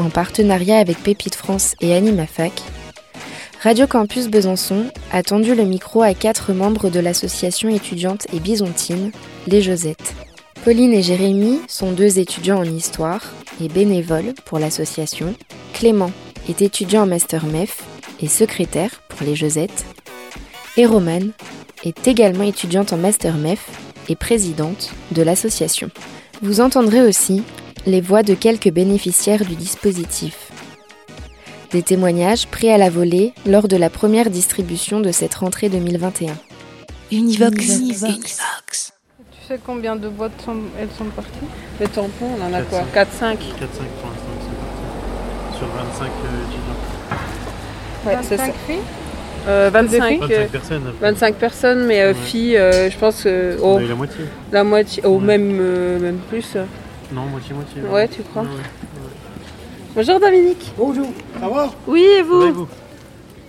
en partenariat avec Pépite France et AnimaFac, Radio Campus Besançon a tendu le micro à quatre membres de l'association étudiante et bisontine, les Josettes. Pauline et Jérémy sont deux étudiants en histoire et bénévoles pour l'association. Clément est étudiant en Master MEF et secrétaire pour les Josettes. Et Romane est également étudiante en Master MEF et présidente de l'association. Vous entendrez aussi les voix de quelques bénéficiaires du dispositif. Des témoignages pris à la volée lors de la première distribution de cette rentrée 2021. Univox. Univox. Tu sais combien de boîtes sont, elles sont parties? Les tampons, on en a 4, quoi 4-5 4-5 pour l'instant sur 25 euh, étudiants. Ouais, c'est 25 ça. filles? Euh, 25, 25 euh, personnes. 25 personnes, mais euh, Ouais. filles, euh, je pense On oh, a eu la moitié. la moitié, ou Ouais. même, euh, même plus. Non, moitié-moitié. Ouais, tu crois Ouais, ouais. Bonjour Dominique. Bonjour, ça va? Oui, et vous Ça va et vous?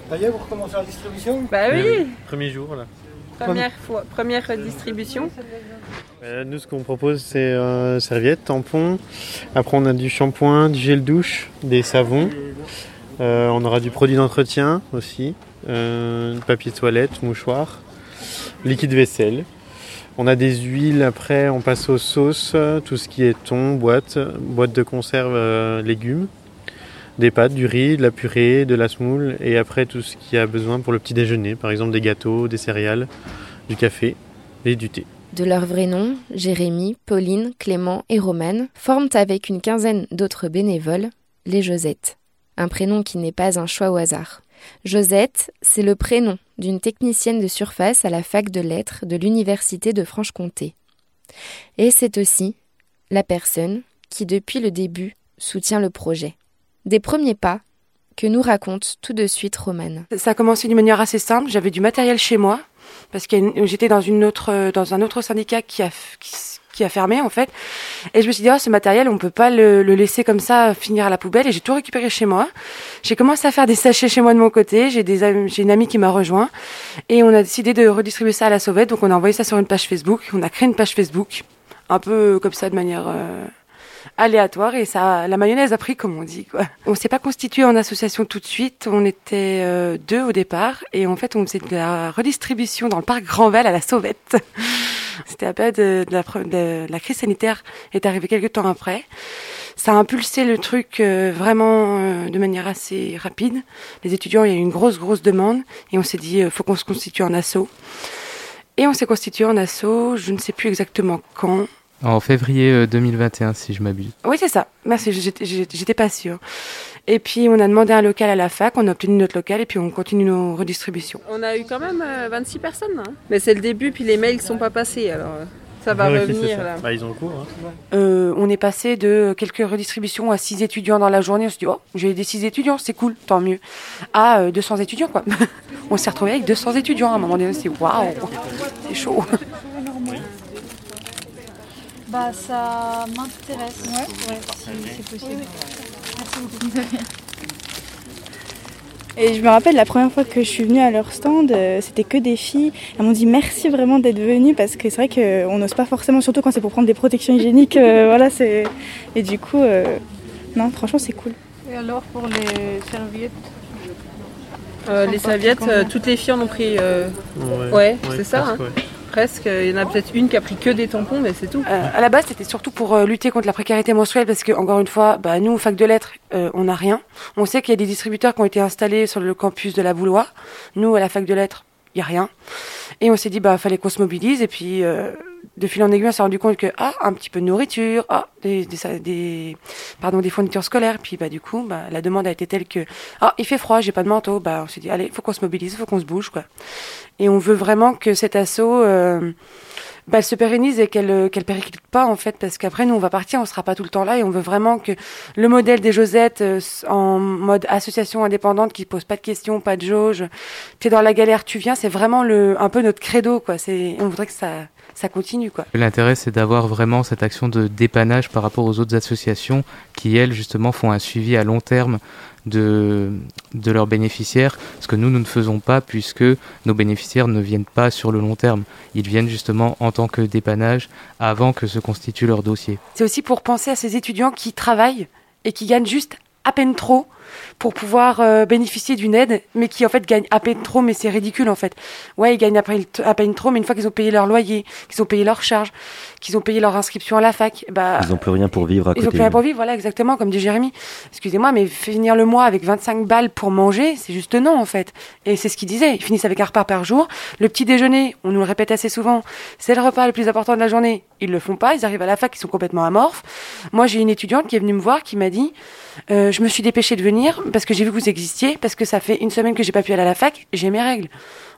Ça y est, vous recommencez la distribution? Bah oui, Premier jour là. première fois, première distribution. Euh, nous, ce qu'on propose, c'est euh, serviettes, tampons. Après, on a du shampoing, du gel douche, des savons. Euh, on aura du produit d'entretien aussi, euh, papier toilette, mouchoir, liquide vaisselle. On a des huiles. Après, on passe aux sauces, tout ce qui est thon, boîte, boîte de conserve, euh, légumes, des pâtes, du riz, de la purée, de la semoule, et après tout ce qu'il y a besoin pour le petit déjeuner, par exemple des gâteaux, des céréales, du café et du thé. De leurs vrais noms, Jérémy, Pauline, Clément et Romane forment avec une quinzaine d'autres bénévoles les Josettes. Un prénom qui n'est pas un choix au hasard. Josette, c'est le prénom d'une technicienne de surface à la fac de lettres de l'Université de Franche-Comté. Et c'est aussi la personne qui, depuis le début, soutient le projet. Des premiers pas que nous raconte tout de suite Romane. Ça a commencé d'une manière assez simple. J'avais du matériel chez moi parce que j'étais euh, dans un autre syndicat qui a, qui a fermé en fait. Et je me suis dit, oh, ce matériel, on peut pas le, le laisser comme ça finir à la poubelle. Et j'ai tout récupéré chez moi. J'ai commencé à faire des sachets chez moi de mon côté. J'ai des, j'ai une amie qui m'a rejoint et on a décidé de redistribuer ça à la sauvette. Donc on a envoyé ça sur une page Facebook. On a créé une page Facebook, un peu comme ça de manière euh, aléatoire et ça, la mayonnaise a pris comme on dit quoi. On s'est pas constitué en association tout de suite, on était euh, deux au départ et en fait on faisait de la redistribution dans le parc Grandval à la Sauvette. C'était à période de, de la, crise sanitaire est arrivée quelques temps après. Ça a impulsé le truc euh, vraiment euh, de manière assez rapide. Les étudiants, il y a eu une grosse grosse demande et on s'est dit faut qu'on se constitue en asso. Et on s'est constitué en asso, je ne sais plus exactement quand. En février euh, 2021, si je m'abuse. Oui, c'est ça. Merci, j'étais- pas sûre. Et puis, on a demandé un local à la fac, on a obtenu notre local et puis on continue nos redistributions. On a eu quand même euh, 26 personnes, hein. mais c'est le début, puis les mails sont pas passés, alors euh, ça va c'est revenir ça. là. Bah, ils ont cours. Hein. Euh, on est passé de quelques redistributions à 6 étudiants dans la journée. On s'est dit, oh, j'ai des 6 étudiants, c'est cool, tant mieux. À euh, 200 étudiants, quoi. on s'est retrouvé avec 200 étudiants à un moment donné. Dit, waouh, c'est chaud. Bah ça m'intéresse. Ouais, si c'est possible. Merci beaucoup. Et je me rappelle la première fois que je suis venue à leur stand, euh, c'était que des filles. Elles m'ont dit merci vraiment d'être venues parce que c'est vrai qu'on n'ose pas forcément, surtout quand c'est pour prendre des protections hygiéniques. euh, voilà, c'est et du coup, euh, non, franchement c'est cool. Et alors pour les serviettes? Euh, les serviettes, euh, toutes les filles en ont pris. euh, Ouais, Ouais, c'est ça, hein. ouais. Presque. Il y en a peut-être une qui a pris que des tampons, mais c'est tout. Euh, à la base, c'était surtout pour euh, lutter contre la précarité menstruelle parce que, encore une fois, bah, nous, fac de lettres, euh, on n'a rien. On sait qu'il y a des distributeurs qui ont été installés sur le campus de la Boulois. Nous, à la fac de lettres, il n'y a rien. Et on s'est dit, bah, fallait qu'on se mobilise. Et puis, de fil en aiguille, on s'est rendu compte que, ah, un petit peu de nourriture, ah, des, des, des, pardon, des fournitures scolaires. Puis, bah, du coup, bah, la demande a été telle que, ah, il fait froid, j'ai pas de manteau. Bah, on s'est dit, allez, faut qu'on se mobilise, faut qu'on se bouge, quoi. Et on veut vraiment que cet assaut, euh, bah, elle se pérennise et qu'elle euh, qu'elle périclite pas en fait parce qu'après nous on va partir on sera pas tout le temps là et on veut vraiment que le modèle des Josettes euh, en mode association indépendante qui pose pas de questions pas de jauge tu es dans la galère tu viens c'est vraiment le un peu notre credo quoi c'est on voudrait que ça ça continue quoi. L'intérêt c'est d'avoir vraiment cette action de dépannage par rapport aux autres associations qui elles justement font un suivi à long terme de, de leurs bénéficiaires, ce que nous, nous ne faisons pas puisque nos bénéficiaires ne viennent pas sur le long terme. Ils viennent justement en tant que dépannage avant que se constitue leur dossier. C'est aussi pour penser à ces étudiants qui travaillent et qui gagnent juste à peine trop pour pouvoir euh, bénéficier d'une aide, mais qui en fait gagnent à peine trop, mais c'est ridicule en fait. Ouais, ils gagnent à peine trop, mais une fois qu'ils ont payé leur loyer, qu'ils ont payé leurs charges, qu'ils ont payé leur inscription à la fac, bah ils n'ont plus rien pour vivre à ils n'ont plus rien pour vivre, voilà exactement comme dit Jérémy. Excusez-moi, mais finir le mois avec 25 balles pour manger, c'est juste non en fait. Et c'est ce qu'ils disaient, ils finissent avec un repas par jour. Le petit déjeuner, on nous le répète assez souvent, c'est le repas le plus important de la journée. Ils le font pas, ils arrivent à la fac, ils sont complètement amorphes. Moi, j'ai une étudiante qui est venue me voir, qui m'a dit, euh, je me suis dépêchée de venir parce que j'ai vu que vous existiez, parce que ça fait une semaine que j'ai pas pu aller à la fac, j'ai mes règles.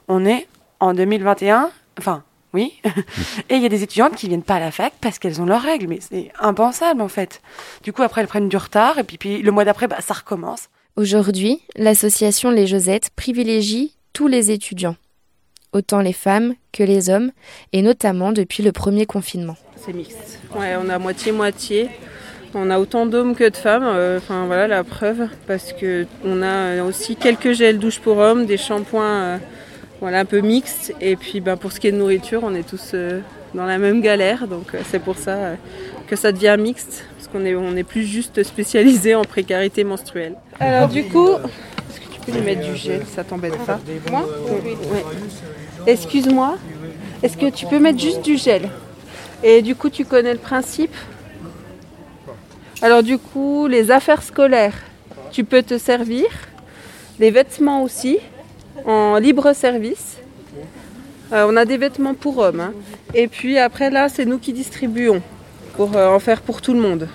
On est en 2021, enfin, oui. et il y a des étudiantes qui viennent pas à la fac parce qu'elles ont leurs règles, mais c'est impensable en fait. Du coup, après, elles prennent du retard, et puis, puis le mois d'après, bah, ça recommence. Aujourd'hui, l'association Les Josettes privilégie tous les étudiants, autant les femmes que les hommes, et notamment depuis le premier confinement. C'est mixte. Ouais, on a moitié-moitié. On a autant d'hommes que de femmes, euh, enfin voilà la preuve, parce que on a aussi quelques gels douche pour hommes, des shampoings euh, voilà, un peu mixtes, et puis ben, pour ce qui est de nourriture, on est tous euh, dans la même galère, donc c'est pour ça que ça devient mixte, parce qu'on est, on est plus juste spécialisé en précarité menstruelle. Alors du coup, est-ce que tu peux lui mettre du gel, ça t'embête pas? Moi? Oui. Excuse-moi, est-ce que tu peux mettre juste du gel? Et du coup, tu connais le principe? Alors du coup, les affaires scolaires, tu peux te servir. Les vêtements aussi, en libre service. Euh, on a des vêtements pour hommes. hein. Et puis après là, c'est nous qui distribuons pour euh, en faire pour tout le monde.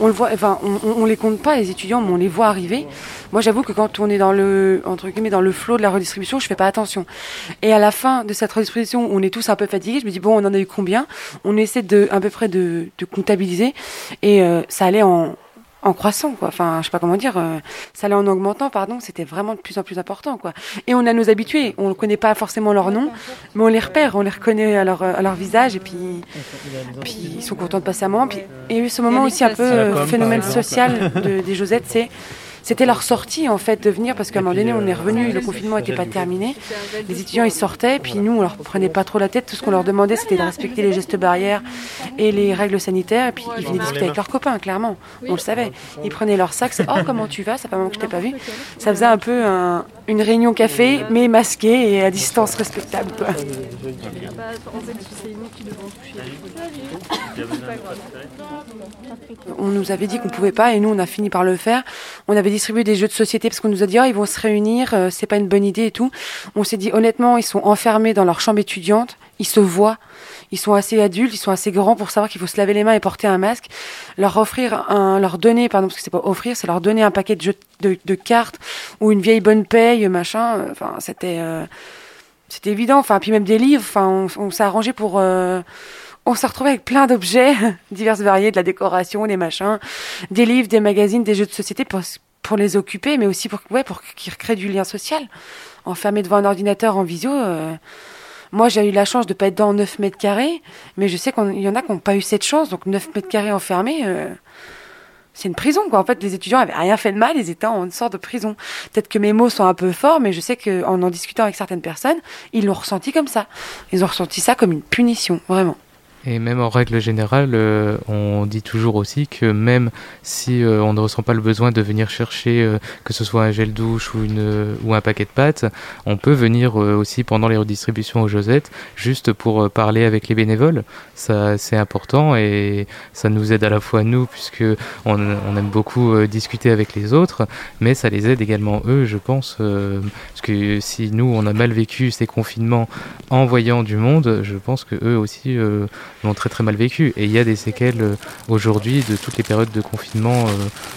On le voit, enfin, on, les compte pas les étudiants, mais on les voit arriver. Moi, j'avoue que quand on est dans le entre guillemets dans le flot de la redistribution, je fais pas attention. Et à la fin de cette redistribution, on est tous un peu fatigués. Je me dis bon, on en a eu combien? On essaie de à peu près de, de comptabiliser, et euh, ça allait en en croissant quoi. Enfin je sais pas comment dire euh, ça allait en augmentant pardon c'était vraiment de plus en plus important quoi. Et on a nos habitués on ne connaît pas forcément leur nom mais on les repère on les reconnaît à leur à leur visage et puis puis ils sont contents de passer un moment. Puis il y a eu ce moment aussi un peu euh, phénomène social de- des Josettes c'est c'était leur sortie en fait de venir parce qu'à un moment donné on est revenu le confinement n'était pas terminé. Les étudiants ils sortaient puis nous on leur prenait pas trop la tête. Tout ce qu'on leur demandait c'était de respecter les gestes barrières et les règles sanitaires et puis ils venaient discuter avec leurs copains clairement. On le savait. Ils prenaient leur sac oh comment tu vas? Ça fait un moment que je t'ai pas vu. Ça faisait un peu un- une réunion café mais masquée et à distance respectable quoi. On nous avait dit qu'on pouvait pas et nous on a fini par le faire. On avait distribué des jeux de société parce qu'on nous a dit oh, ils vont se réunir, euh, c'est pas une bonne idée et tout. On s'est dit honnêtement ils sont enfermés dans leur chambre étudiante, ils se voient, ils sont assez adultes, ils sont assez grands pour savoir qu'il faut se laver les mains et porter un masque. Leur offrir un, leur donner pardon parce que c'est pas offrir, c'est leur donner un paquet de jeux de, cartes ou une vieille bonne paye machin. euh, Enfin c'était euh, c'était évident. Enfin puis même des livres. Enfin on, s'est arrangé pour euh, on s'est retrouvé avec plein d'objets divers variés, de la décoration, des machins, des livres, des magazines, des jeux de société pour les occuper, mais aussi pour, ouais, pour qu'ils recréent du lien social. Enfermés devant un ordinateur en visio, euh, moi j'ai eu la chance de pas être dans 9 mètres carrés, mais je sais qu'il y en a qui n'ont pas eu cette chance, donc 9 mètres carrés enfermés, euh, c'est une prison quoi. En fait, les étudiants avaient rien fait de mal, ils étaient en une sorte de prison. Peut-être que mes mots sont un peu forts, mais je sais qu'en en discutant avec certaines personnes, ils l'ont ressenti comme ça. Ils ont ressenti ça comme une punition, vraiment. Et même en règle générale, euh, on dit toujours aussi que même si euh, on ne ressent pas le besoin de venir chercher euh, que ce soit un gel douche ou, un paquet de pâtes, on peut venir aussi pendant les redistributions aux Josettes juste pour parler avec les bénévoles. Ça, c'est important et ça nous aide à la fois nous puisque on, aime beaucoup discuter avec les autres, mais ça les aide également eux, je pense, parce que si nous on a mal vécu ces confinements en voyant du monde, je pense que eux aussi l'ont très très mal vécu. Et il y a des séquelles euh, aujourd'hui de toutes les périodes de confinement euh,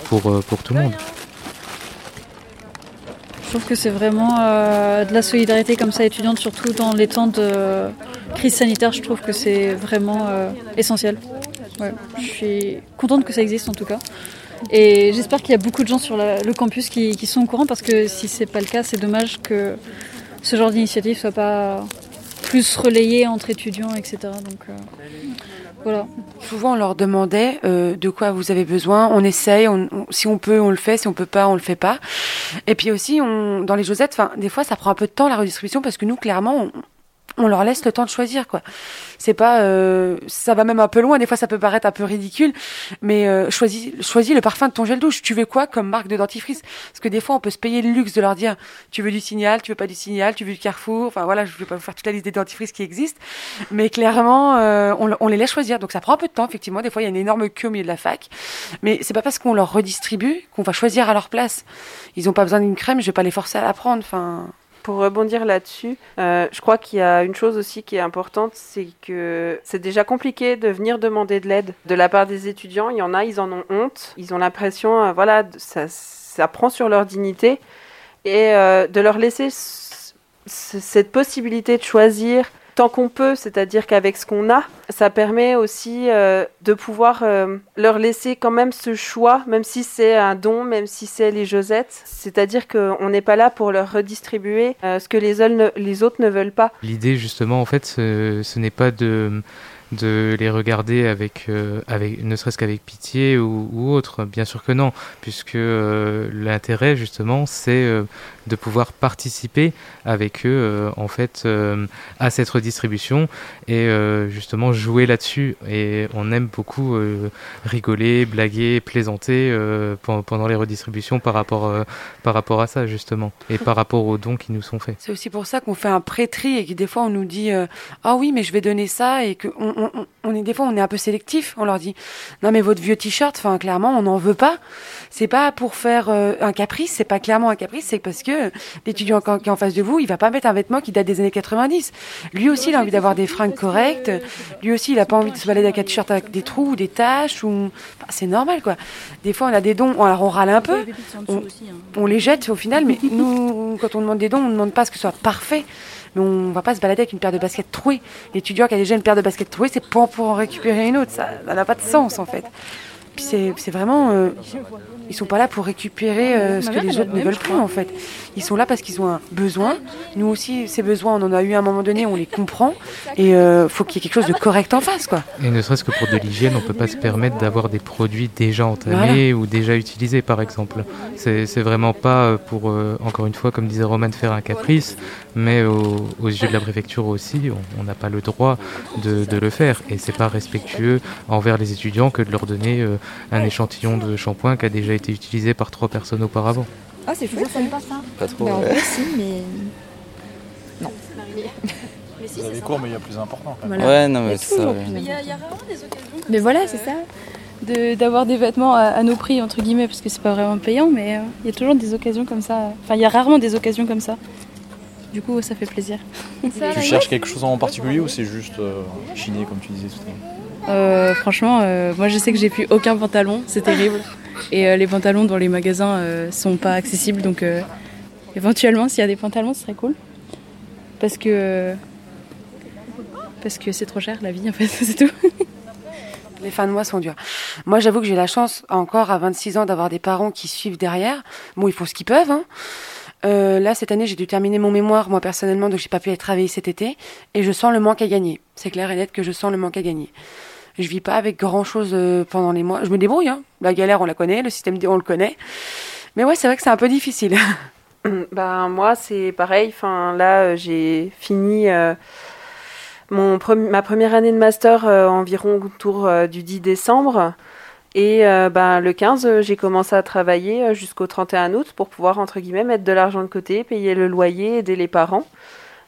pour, euh, pour tout le monde. Je trouve que c'est vraiment de la solidarité comme ça étudiante, surtout dans les temps de crise sanitaire. Je trouve que c'est vraiment essentiel. je suis contente que ça existe en tout cas. Et j'espère qu'il y a beaucoup de gens sur le campus qui, sont au courant parce que si c'est pas le cas, c'est dommage que ce genre d'initiative soit pas plus relayé entre étudiants, etc. Donc euh, voilà. Souvent, on leur demandait euh, de quoi vous avez besoin. On essaye, si on peut, on le fait. Si on peut pas, on le fait pas. Et puis aussi, on, dans les Josettes, des fois, ça prend un peu de temps la redistribution parce que nous, clairement, on leur laisse le temps de choisir quoi. C'est pas euh, ça va même un peu loin, des fois ça peut paraître un peu ridicule, mais euh, choisis choisis le parfum de ton gel douche. Tu veux quoi comme marque de dentifrice? Parce que des fois on peut se payer le luxe de leur dire tu veux du Signal, tu veux pas du Signal, tu veux du Carrefour. Enfin voilà, je vais pas vous faire toute la liste des dentifrices qui existent, mais clairement euh, on, on, les laisse choisir. Donc ça prend un peu de temps effectivement. Des fois il y a une énorme queue au milieu de la fac, mais c'est pas parce qu'on leur redistribue qu'on va choisir à leur place. Ils ont pas besoin d'une crème, je vais pas les forcer à la prendre. Enfin pour rebondir là-dessus, euh, je crois qu'il y a une chose aussi qui est importante, c'est que c'est déjà compliqué de venir demander de l'aide de la part des étudiants. Il y en a, ils en ont honte, ils ont l'impression, euh, voilà, ça, prend sur leur dignité et euh, de leur laisser cette possibilité de choisir tant qu'on peut, c'est-à-dire qu'avec ce qu'on a, ça permet aussi euh, de pouvoir euh, leur laisser quand même ce choix, même si c'est un don, même si c'est les Josettes. C'est-à-dire qu'on n'est pas là pour leur redistribuer euh, ce que les, les, autres ne veulent pas. L'idée, justement, en fait, ce n'est pas de de les regarder avec, euh, avec ne serait-ce qu'avec pitié ou, autre Bien sûr que non, puisque euh, l'intérêt justement c'est euh, de pouvoir participer avec eux en fait à cette redistribution et justement jouer là-dessus. Et on aime beaucoup rigoler, blaguer, plaisanter pendant les redistributions par rapport, par rapport à ça justement et par rapport aux dons qui nous sont faits. C'est aussi pour ça qu'on fait un pré-tri et que des fois on nous dit ah oui mais je vais donner ça et que on, on, est des fois on est un peu sélectif. On leur dit non mais votre vieux t-shirt, enfin clairement on n'en veut pas. C'est pas pour faire euh, un caprice, c'est pas clairement un caprice, c'est parce que l'étudiant qui est en face de vous, il va pas mettre un vêtement qui date des années 90. Lui aussi il a envie d'avoir des fringues correctes. Lui aussi il a pas envie de se balader avec un t-shirt avec des trous ou des taches ou c'est normal quoi. Des fois on a des dons, alors on râle un peu, on, on les jette au final, mais nous quand on demande des dons, on ne demande pas ce que ce soit parfait mais on va pas se balader avec une paire de baskets trouées. L'étudiant qui a déjà une paire de baskets trouées, c'est pour, pour en récupérer une autre. Ça n'a pas de sens en fait. Puis c'est vraiment. Euh, ils sont pas là pour récupérer euh, ce que les autres ne veulent plus en fait. Ils sont là parce qu'ils ont un besoin. Nous aussi, ces besoins, on en a eu à un moment donné, on les comprend. Et il euh, faut qu'il y ait quelque chose de correct en face quoi. Et ne serait-ce que pour de l'hygiène, on peut pas se permettre d'avoir des produits déjà entamés ou déjà utilisés par exemple. C'est vraiment pas pour, encore une fois, comme disait Roman, faire un caprice, mais aux, yeux de la préfecture aussi, on n'a pas le droit de, de, le faire. Et c'est pas respectueux envers les étudiants que de leur donner un échantillon de shampoing qui a déjà été utilisé par trois personnes auparavant. Ah, c'est fou, ça pas ça. Pas trop. Mais en vrai, si, mais. Non. Vous avez cours, mais il y a plus important. Ouais, non, mais c'est ça. Mais il y, a rarement des occasions. Mais voilà, c'est ça. D'avoir des vêtements à, nos prix, entre guillemets, parce que c'est pas vraiment payant, mais euh, il y a toujours des occasions comme ça. Enfin, il y a rarement des occasions comme ça. Du coup, ça fait plaisir. tu cherches quelque chose en particulier ou c'est juste euh, chiner, comme tu disais tout à l'heure? Euh, franchement, euh, moi je sais que j'ai plus aucun pantalon, c'est terrible. Et euh, les pantalons dans les magasins sont pas accessibles, donc éventuellement s'il y a des pantalons, ce serait cool. Parce que parce que c'est trop cher la vie en fait, c'est tout. Les fins de mois sont durs. Moi, j'avoue que j'ai la chance encore à 26 ans d'avoir des parents qui suivent derrière. Bon, ils font ce qu'ils peuvent. Hein. là, cette année, j'ai dû terminer mon mémoire, moi personnellement, donc j'ai pas pu aller travailler cet été. Et je sens le manque à gagner. C'est clair et net que je sens le manque à gagner. Je vis pas avec grand chose euh, pendant les mois. Je me débrouille. Hein. La galère, on la connaît. Le système, on le connaît. Mais ouais, c'est vrai que c'est un peu difficile. ben moi, c'est pareil. Enfin, là, euh, j'ai fini euh, ma première année de master environ autour du 10 décembre. Et ben, le 15, j'ai commencé à travailler jusqu'au 31 août pour pouvoir, entre guillemets, mettre de l'argent de côté, payer le loyer, aider les parents.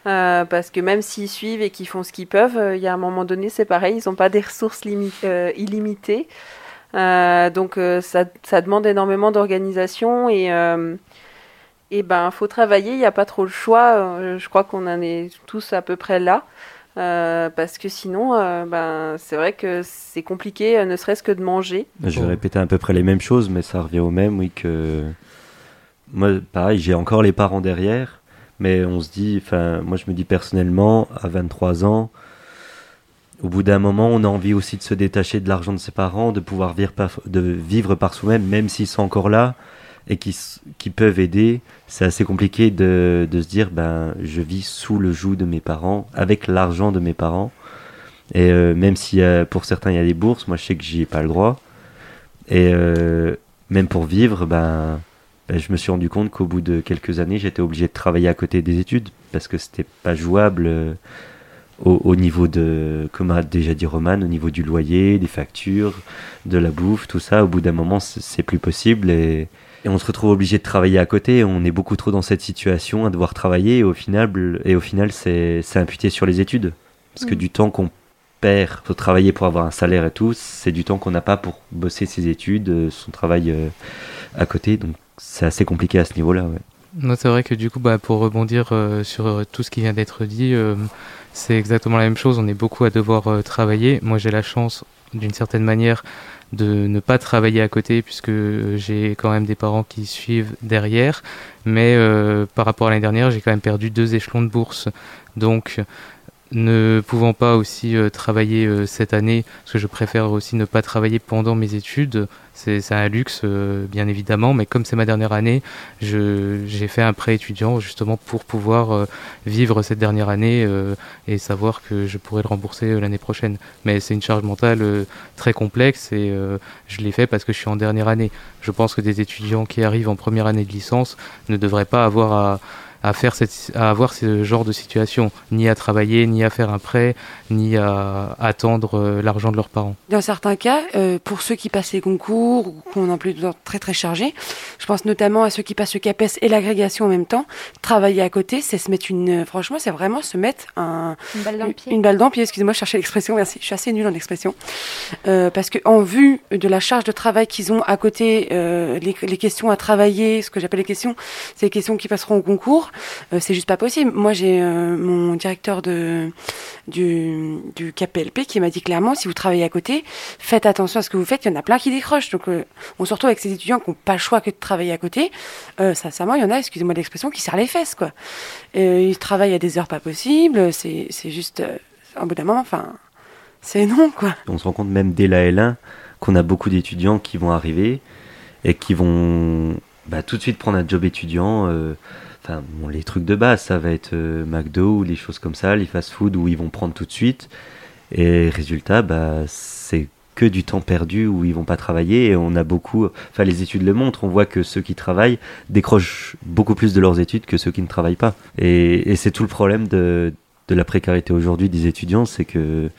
Euh, parce que même s'ils suivent et qu'ils font ce qu'ils peuvent, euh, il y a un moment donné, c'est pareil, ils n'ont pas des ressources euh, illimitées. donc ça, demande énormément d'organisation et et ben faut travailler, il n'y a pas trop le choix. je crois qu'on en est tous à peu près là. parce que sinon, ben, c'est vrai que c'est compliqué, ne serait-ce que de manger. Je vais répéter à peu près les mêmes choses, mais ça revient au même, oui, que moi, pareil, j'ai encore les parents derrière, mais on se dit, enfin, moi je me dis personnellement, à 23 ans, au bout d'un moment, on a envie aussi de se détacher de l'argent de ses parents, de pouvoir vivre par, de vivre par soi-même, même s'ils sont encore là et qui, qui peuvent aider. C'est assez compliqué de, de se dire, ben, je vis sous le joug de mes parents, avec l'argent de mes parents. Et euh, même si pour certains il y a des bourses, moi je sais que j'y ai pas le droit. Et euh, même pour vivre, ben, ben, je me suis rendu compte qu'au bout de quelques années, j'étais obligé de travailler à côté des études parce que c'était pas jouable euh, au, au, niveau de, comme a déjà dit Roman, au niveau du loyer, des factures, de la bouffe, tout ça. Au bout d'un moment, c'est plus possible et, et, on se retrouve obligé de travailler à côté. On est beaucoup trop dans cette situation à devoir travailler et au final, et au final, c'est imputé sur les études parce que du temps qu'on perd pour travailler pour avoir un salaire et tout, c'est du temps qu'on n'a pas pour bosser ses études, son travail euh, à côté. Donc c'est assez compliqué à ce niveau-là. Ouais. C'est vrai que du coup, bah, pour rebondir euh, sur euh, tout ce qui vient d'être dit, euh, c'est exactement la même chose. On est beaucoup à devoir travailler. Moi, j'ai la chance, d'une certaine manière, de ne pas travailler à côté puisque j'ai quand même des parents qui suivent derrière. Mais par rapport à l'année dernière, j'ai quand même perdu deux échelons de bourse. Donc ne pouvant pas aussi euh, travailler euh, cette année, parce que je préfère aussi ne pas travailler pendant mes études, c'est un luxe euh, bien évidemment, mais comme c'est ma dernière année, j'ai fait un prêt étudiant justement pour pouvoir euh, vivre cette dernière année euh, et savoir que je pourrais le rembourser l'année prochaine. Mais c'est une charge mentale très complexe et je l'ai fait parce que je suis en dernière année. Je pense que des étudiants qui arrivent en première année de licence ne devraient pas avoir à à faire cette, à avoir ce genre de situation, ni à travailler, ni à faire un prêt, ni à attendre euh, l'argent de leurs parents. Dans certains cas, euh, pour ceux qui passent les concours ou qui ont un emploi du temps très très chargé, je pense notamment à ceux qui passent le CAPES et l'agrégation en même temps, travailler à côté, c'est se mettre une, franchement, c'est vraiment se mettre un, une balle dans le pied. Une balle dans le pied, excusez-moi, je cherchais l'expression, merci, je suis assez nulle en expression. Euh, parce que en vue de la charge de travail qu'ils ont à côté, euh, les, les questions à travailler, ce que j'appelle les questions, c'est les questions qui passeront au concours, euh, c'est juste pas possible. Moi, j'ai euh, mon directeur de, du, du KPLP qui m'a dit clairement, si vous travaillez à côté, faites attention à ce que vous faites. Il y en a plein qui décrochent. Donc, euh, on se retrouve avec ces étudiants qui n'ont pas le choix que de travailler à côté. Euh, sincèrement, il y en a, excusez-moi l'expression, qui serrent les fesses, quoi. ils travaillent à des heures pas possibles. C'est, c'est juste, un bout d'un moment, enfin, c'est non, quoi. On se rend compte même dès la L1 qu'on a beaucoup d'étudiants qui vont arriver et qui vont bah, tout de suite prendre un job étudiant. Les trucs de base, ça va être euh, McDo ou les choses comme ça, les fast-food où ils vont prendre tout de suite. Et résultat, bah, c'est que du temps perdu où ils vont pas travailler. Et on a beaucoup, enfin, les études le montrent. On voit que ceux qui travaillent décrochent beaucoup plus de leurs études que ceux qui ne travaillent pas. Et, c'est tout le problème de, de la précarité aujourd'hui des étudiants, c'est que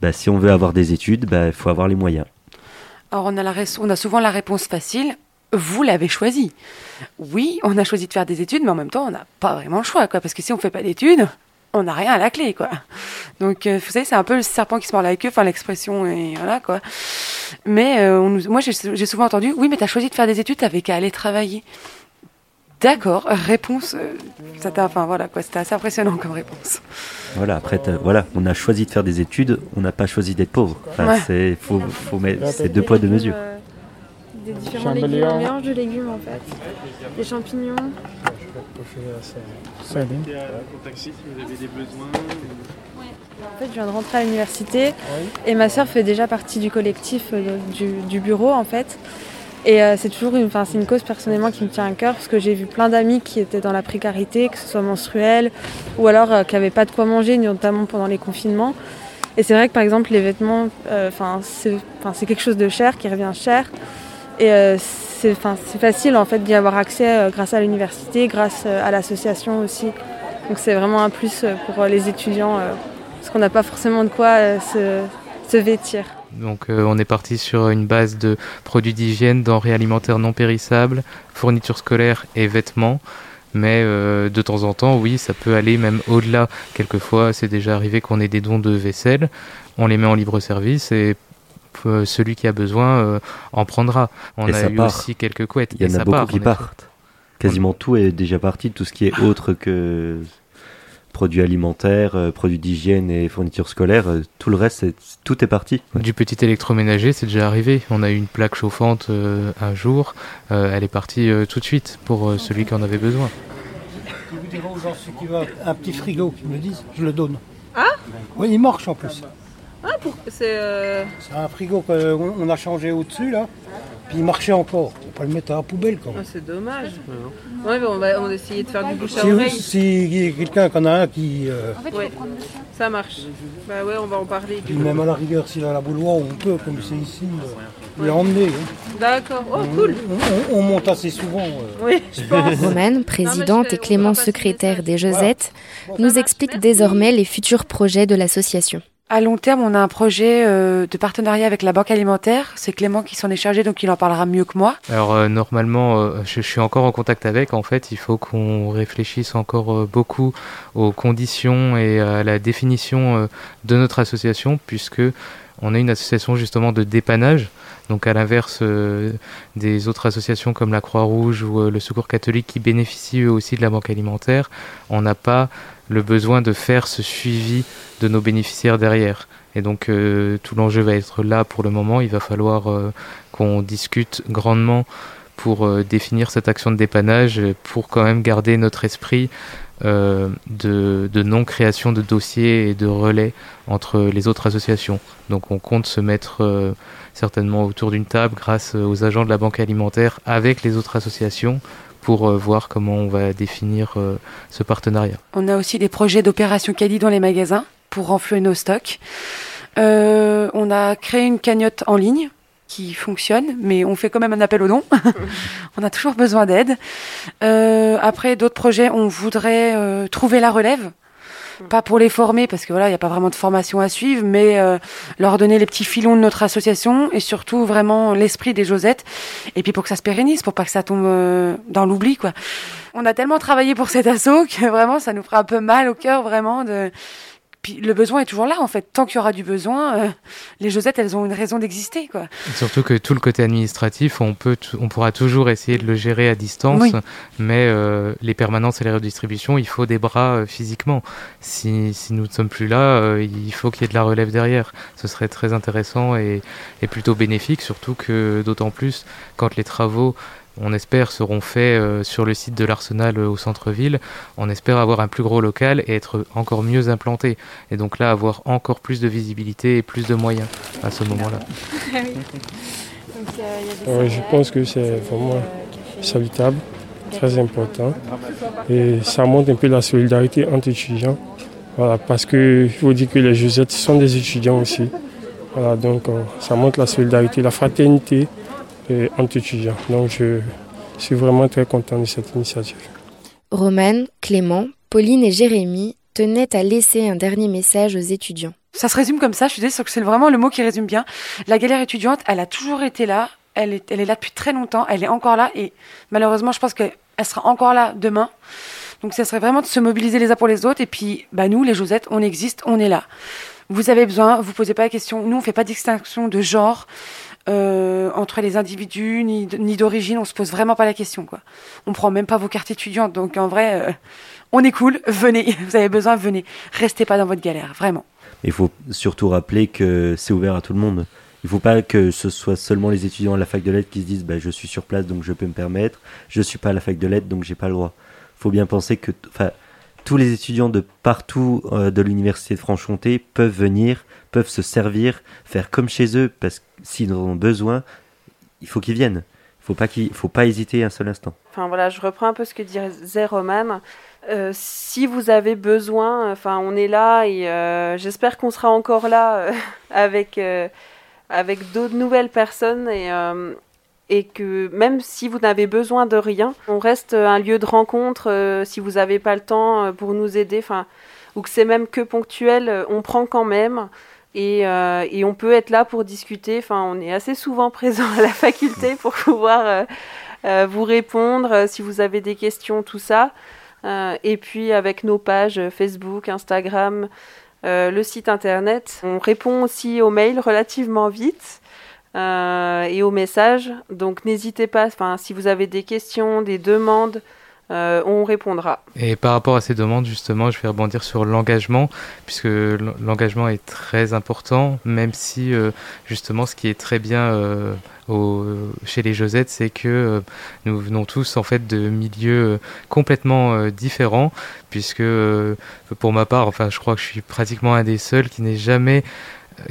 bah, si on veut avoir des études, il bah, faut avoir les moyens. Alors on a, la on a souvent la réponse facile, vous l'avez choisi. Oui, on a choisi de faire des études, mais en même temps, on n'a pas vraiment le choix, quoi. Parce que si on fait pas d'études, on n'a rien à la clé, quoi. Donc, euh, vous savez, c'est un peu le serpent qui se mord la queue, enfin l'expression, et voilà, quoi. Mais euh, on nous, moi, j'ai souvent entendu, oui, mais tu as choisi de faire des études, t'avais qu'à aller travailler. D'accord, réponse, euh, ça enfin voilà quoi, c'était assez impressionnant comme réponse. Voilà, après voilà, on a choisi de faire des études, on n'a pas choisi d'être pauvre. Enfin, Ouais. c'est faut, faut deux poids deux mesures. Des différents légumes, un mélange de légumes en fait. Des champignons. En fait, je viens de rentrer à l'université et ma sœur fait déjà partie du collectif euh, du, du bureau en fait. Et euh, c'est toujours une, enfin, c'est une cause personnellement qui me tient à cœur parce que j'ai vu plein d'amis qui étaient dans la précarité, que ce soit menstruelle ou alors euh, qui n'avaient pas de quoi manger, notamment pendant les confinements. Et c'est vrai que par exemple les vêtements, euh, enfin, c'est quelque chose de cher qui revient cher. Et euh, c'est, facile en fait d'y avoir accès euh, grâce à l'université, grâce euh, à l'association aussi. Donc c'est vraiment un plus pour les étudiants parce qu'on n'a pas forcément de quoi se, se vêtir. Donc on est parti sur une base de produits d'hygiène, denrées alimentaires non périssables, fournitures scolaires et vêtements. Mais de temps en temps, oui, ça peut aller même au-delà. Quelquefois, c'est déjà arrivé qu'on ait des dons de vaisselle, on les met en libre service et celui qui a besoin euh, en prendra. On Et a eu part. aussi quelques couettes. Il y et en a ça beaucoup part, qui partent. Quasiment tout est déjà parti, tout ce qui est autre que produits alimentaires, euh, produits d'hygiène et fournitures scolaires, euh, tout le reste, c'est- tout est parti. Du petit électroménager, c'est déjà arrivé. On a eu une plaque chauffante euh, un jour, euh, elle est partie euh, tout de suite pour euh, celui qui en avait besoin. Je vous dirai aux gens ceux qui veulent un petit frigo qui me le disent, je le donne. Ah? Oui, il marche en plus. Ah, pour... c'est. euh, C'est un frigo qu'on on a changé au-dessus là, puis il marchait encore. On peut pas le mettre à la poubelle quand ah, même. c'est dommage. Ouais, mais on va, on va essayer de faire du bouche à Si, oreille. si quelqu'un en a un qui. euh, Ouais, ça marche. Bah ouais, on va en parler. puis même à la rigueur, s'il a la bouloire, on peut, comme c'est ici, euh, l'emmener. hein. D'accord. Oh, On- cool. On, on- on monte assez souvent. euh. Oui, je pense. Romane, présidente et Clément, secrétaire des Josettes, nous expliquent désormais les futurs projets de l'association. À long terme, on a un projet euh, de partenariat avec la Banque alimentaire. C'est Clément qui s'en est chargé, donc il en parlera mieux que moi. Alors euh, normalement, euh, je, suis encore en contact avec. En fait, il faut qu'on réfléchisse encore beaucoup aux conditions et à la définition de notre association, puisque on est une association justement de dépannage. Donc à l'inverse des autres associations comme la Croix-Rouge ou le Secours catholique qui bénéficient eux aussi de la banque alimentaire, on n'a pas le besoin de faire ce suivi de nos bénéficiaires derrière. Et donc euh, tout l'enjeu va être là pour le moment. Il va falloir euh, qu'on discute grandement pour euh, définir cette action de dépannage, pour quand même garder notre esprit de, de non-création de dossiers et de relais entre les autres associations. Donc on compte se mettre certainement autour d'une table grâce aux agents de la banque alimentaire avec les autres associations pour euh, voir comment on va définir euh, ce partenariat. On a aussi des projets d'opération caddie dans les magasins pour renflouer nos stocks. Euh, on a créé une cagnotte en ligne qui fonctionne, mais on fait quand même un appel aux dons. on a toujours besoin d'aide. Euh, après, d'autres projets, on voudrait euh, trouver la relève. Pas pour les former, parce que voilà, il n'y a pas vraiment de formation à suivre, mais euh, leur donner les petits filons de notre association et surtout vraiment l'esprit des Josettes. Et puis pour que ça se pérennise, pour pas que ça tombe euh, dans l'oubli, quoi. On a tellement travaillé pour cet assaut que vraiment ça nous fera un peu mal au cœur, vraiment. De... Puis le besoin est toujours là, en fait. Tant qu'il y aura du besoin, euh, les Josettes, elles ont une raison d'exister, quoi. Surtout que tout le côté administratif, on, peut on pourra toujours essayer de le gérer à distance, Oui. mais euh, les permanences et les redistributions, il faut des bras euh, physiquement. Si, si nous ne sommes plus là, il faut qu'il y ait de la relève derrière. Ce serait très intéressant et, et plutôt bénéfique, surtout que d'autant plus quand les travaux on espère seront faits euh, sur le site de l'Arsenal euh, au centre-ville. On espère avoir un plus gros local et être encore mieux implanté. Et donc là, avoir encore plus de visibilité et plus de moyens à ce moment-là. Ouais, je pense que c'est vraiment salutable, très important. Et ça montre un peu la solidarité entre étudiants. Voilà, parce qu'il faut dire que les Josettes sont des étudiants aussi. Voilà, donc euh, ça montre la solidarité, la fraternité entre étudiants. Donc je suis vraiment très content de cette initiative. Romane, Clément, Pauline et Jérémy tenaient à laisser un dernier message aux étudiants. Ça se résume comme ça, je suis désolée, c'est vraiment le mot qui résume bien. La galère étudiante, elle a toujours été là, elle est, elle est là depuis très longtemps, elle est encore là, et malheureusement, je pense qu'elle sera encore là demain. Donc, ça serait vraiment de se mobiliser les uns pour les autres, et puis, bah, nous, les Josettes, on existe, on est là. Vous avez besoin, vous posez pas la question. Nous, on fait pas de distinction de genre euh, entre les individus, ni, d'origine, on se pose vraiment pas la question, quoi. On prend même pas vos cartes étudiantes, donc en vrai, euh, on est cool, venez, vous avez besoin, venez. Restez pas dans votre galère, vraiment. Il faut surtout rappeler que c'est ouvert à tout le monde. Il ne faut pas que ce soit seulement les étudiants à la fac de lettres qui se disent bah, je suis sur place donc je peux me permettre, je suis pas à la fac de lettres donc j'ai pas le droit. Il faut bien penser que tous les étudiants de partout euh, de l'université de Franche-Comté peuvent venir, peuvent se servir, faire comme chez eux parce que s'ils en ont besoin, il faut qu'ils viennent. Il faut faut pas hésiter un seul instant. Enfin voilà, je reprends un peu ce que disait Roman. Euh, si vous avez besoin, enfin on est là et euh, j'espère qu'on sera encore là euh, avec avec d'autres nouvelles personnes et et que même si vous n'avez besoin de rien, on reste un lieu de rencontre euh, si vous n'avez pas le temps euh, pour nous aider, enfin ou que c'est même que ponctuel, euh, on prend quand même. Et, euh, on peut être là pour discuter. Enfin, on est assez souvent présent à la faculté pour pouvoir euh, euh, vous répondre euh, si vous avez des questions, tout ça. Euh, et puis avec nos pages euh, Facebook, Instagram, euh, le site internet, on répond aussi aux mails relativement vite euh, et aux messages. Donc n'hésitez pas, si vous avez des questions, des demandes, euh, on répondra. Et par rapport à ces demandes, justement, je vais rebondir sur l'engagement, puisque l'engagement est très important, même si, euh, justement, ce qui est très bien euh, chez les Josettes, c'est que nous venons tous, en fait, de milieux complètement différents, puisque, pour ma part, enfin, je crois que je suis pratiquement un des seuls qui n'ait jamais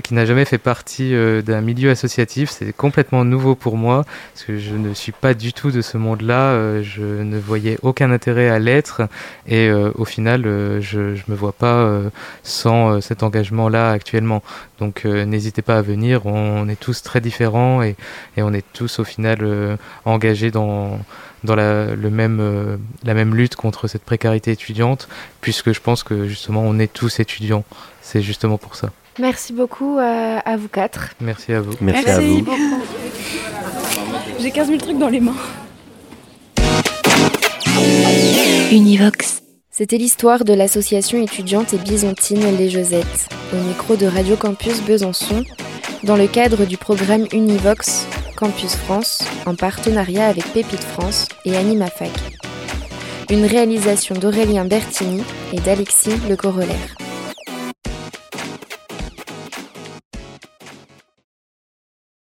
qui n'a jamais fait partie euh, d'un milieu associatif. C'est complètement nouveau pour moi, parce que je ne suis pas du tout de ce monde-là. Euh, je ne voyais aucun intérêt à l'être, et euh, au final, je ne me vois pas sans cet engagement-là actuellement. Donc n'hésitez pas à venir, on est tous très différents, et, on est tous au final engagés dans la même lutte contre cette précarité étudiante, puisque je pense que justement on est tous étudiants. C'est justement pour ça. Merci beaucoup à, à, vous quatre. Merci à vous. Merci, Merci à vous. beaucoup. J'ai 15 000 trucs dans les mains. Univox. C'était l'histoire de l'association étudiante et byzantine Les Josettes, au micro de Radio Campus Besançon, dans le cadre du programme Univox Campus France, en partenariat avec Pépite France et AnimaFac. Une réalisation d'Aurélien Bertini et d'Alexis Le Corollaire.